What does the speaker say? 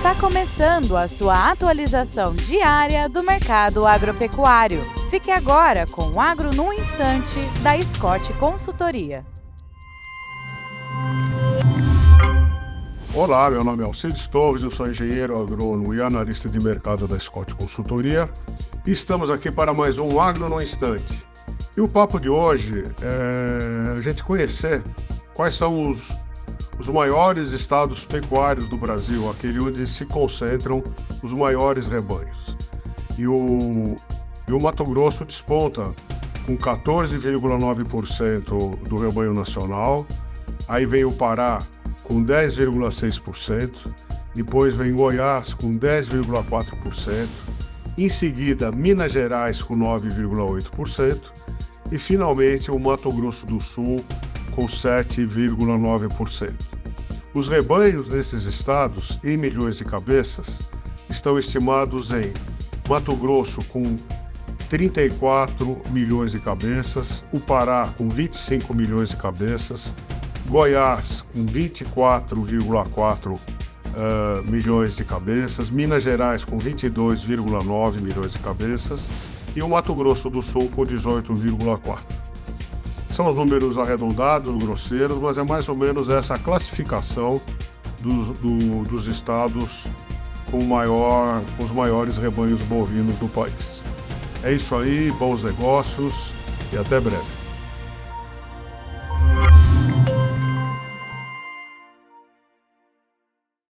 Está começando a sua atualização diária do mercado agropecuário. Fique agora com o Agro no Instante, da Scott Consultoria. Olá, meu nome é Alcides Torres, eu sou engenheiro agrônomo e analista de mercado da Scott Consultoria. Estamos aqui para mais um Agro no Instante. E o papo de hoje é a gente conhecer quais são os os maiores estados pecuários do Brasil, aquele onde se concentram os maiores rebanhos. E o, e o Mato Grosso desponta com 14,9% do rebanho nacional, aí vem o Pará com 10,6%, depois vem Goiás com 10,4%, em seguida Minas Gerais com 9,8% e finalmente o Mato Grosso do Sul com 7,9%. Os rebanhos nesses estados, em milhões de cabeças, estão estimados em Mato Grosso com 34 milhões de cabeças, o Pará com 25 milhões de cabeças, Goiás com 24,4 uh, eh, milhões de cabeças, Minas Gerais com 22,9 milhões de cabeças e o Mato Grosso do Sul com 18,4. São os números arredondados, grosseiros, mas é mais ou menos essa classificação dos, do, dos estados com, maior, com os maiores rebanhos bovinos do país. É isso aí, bons negócios e até breve.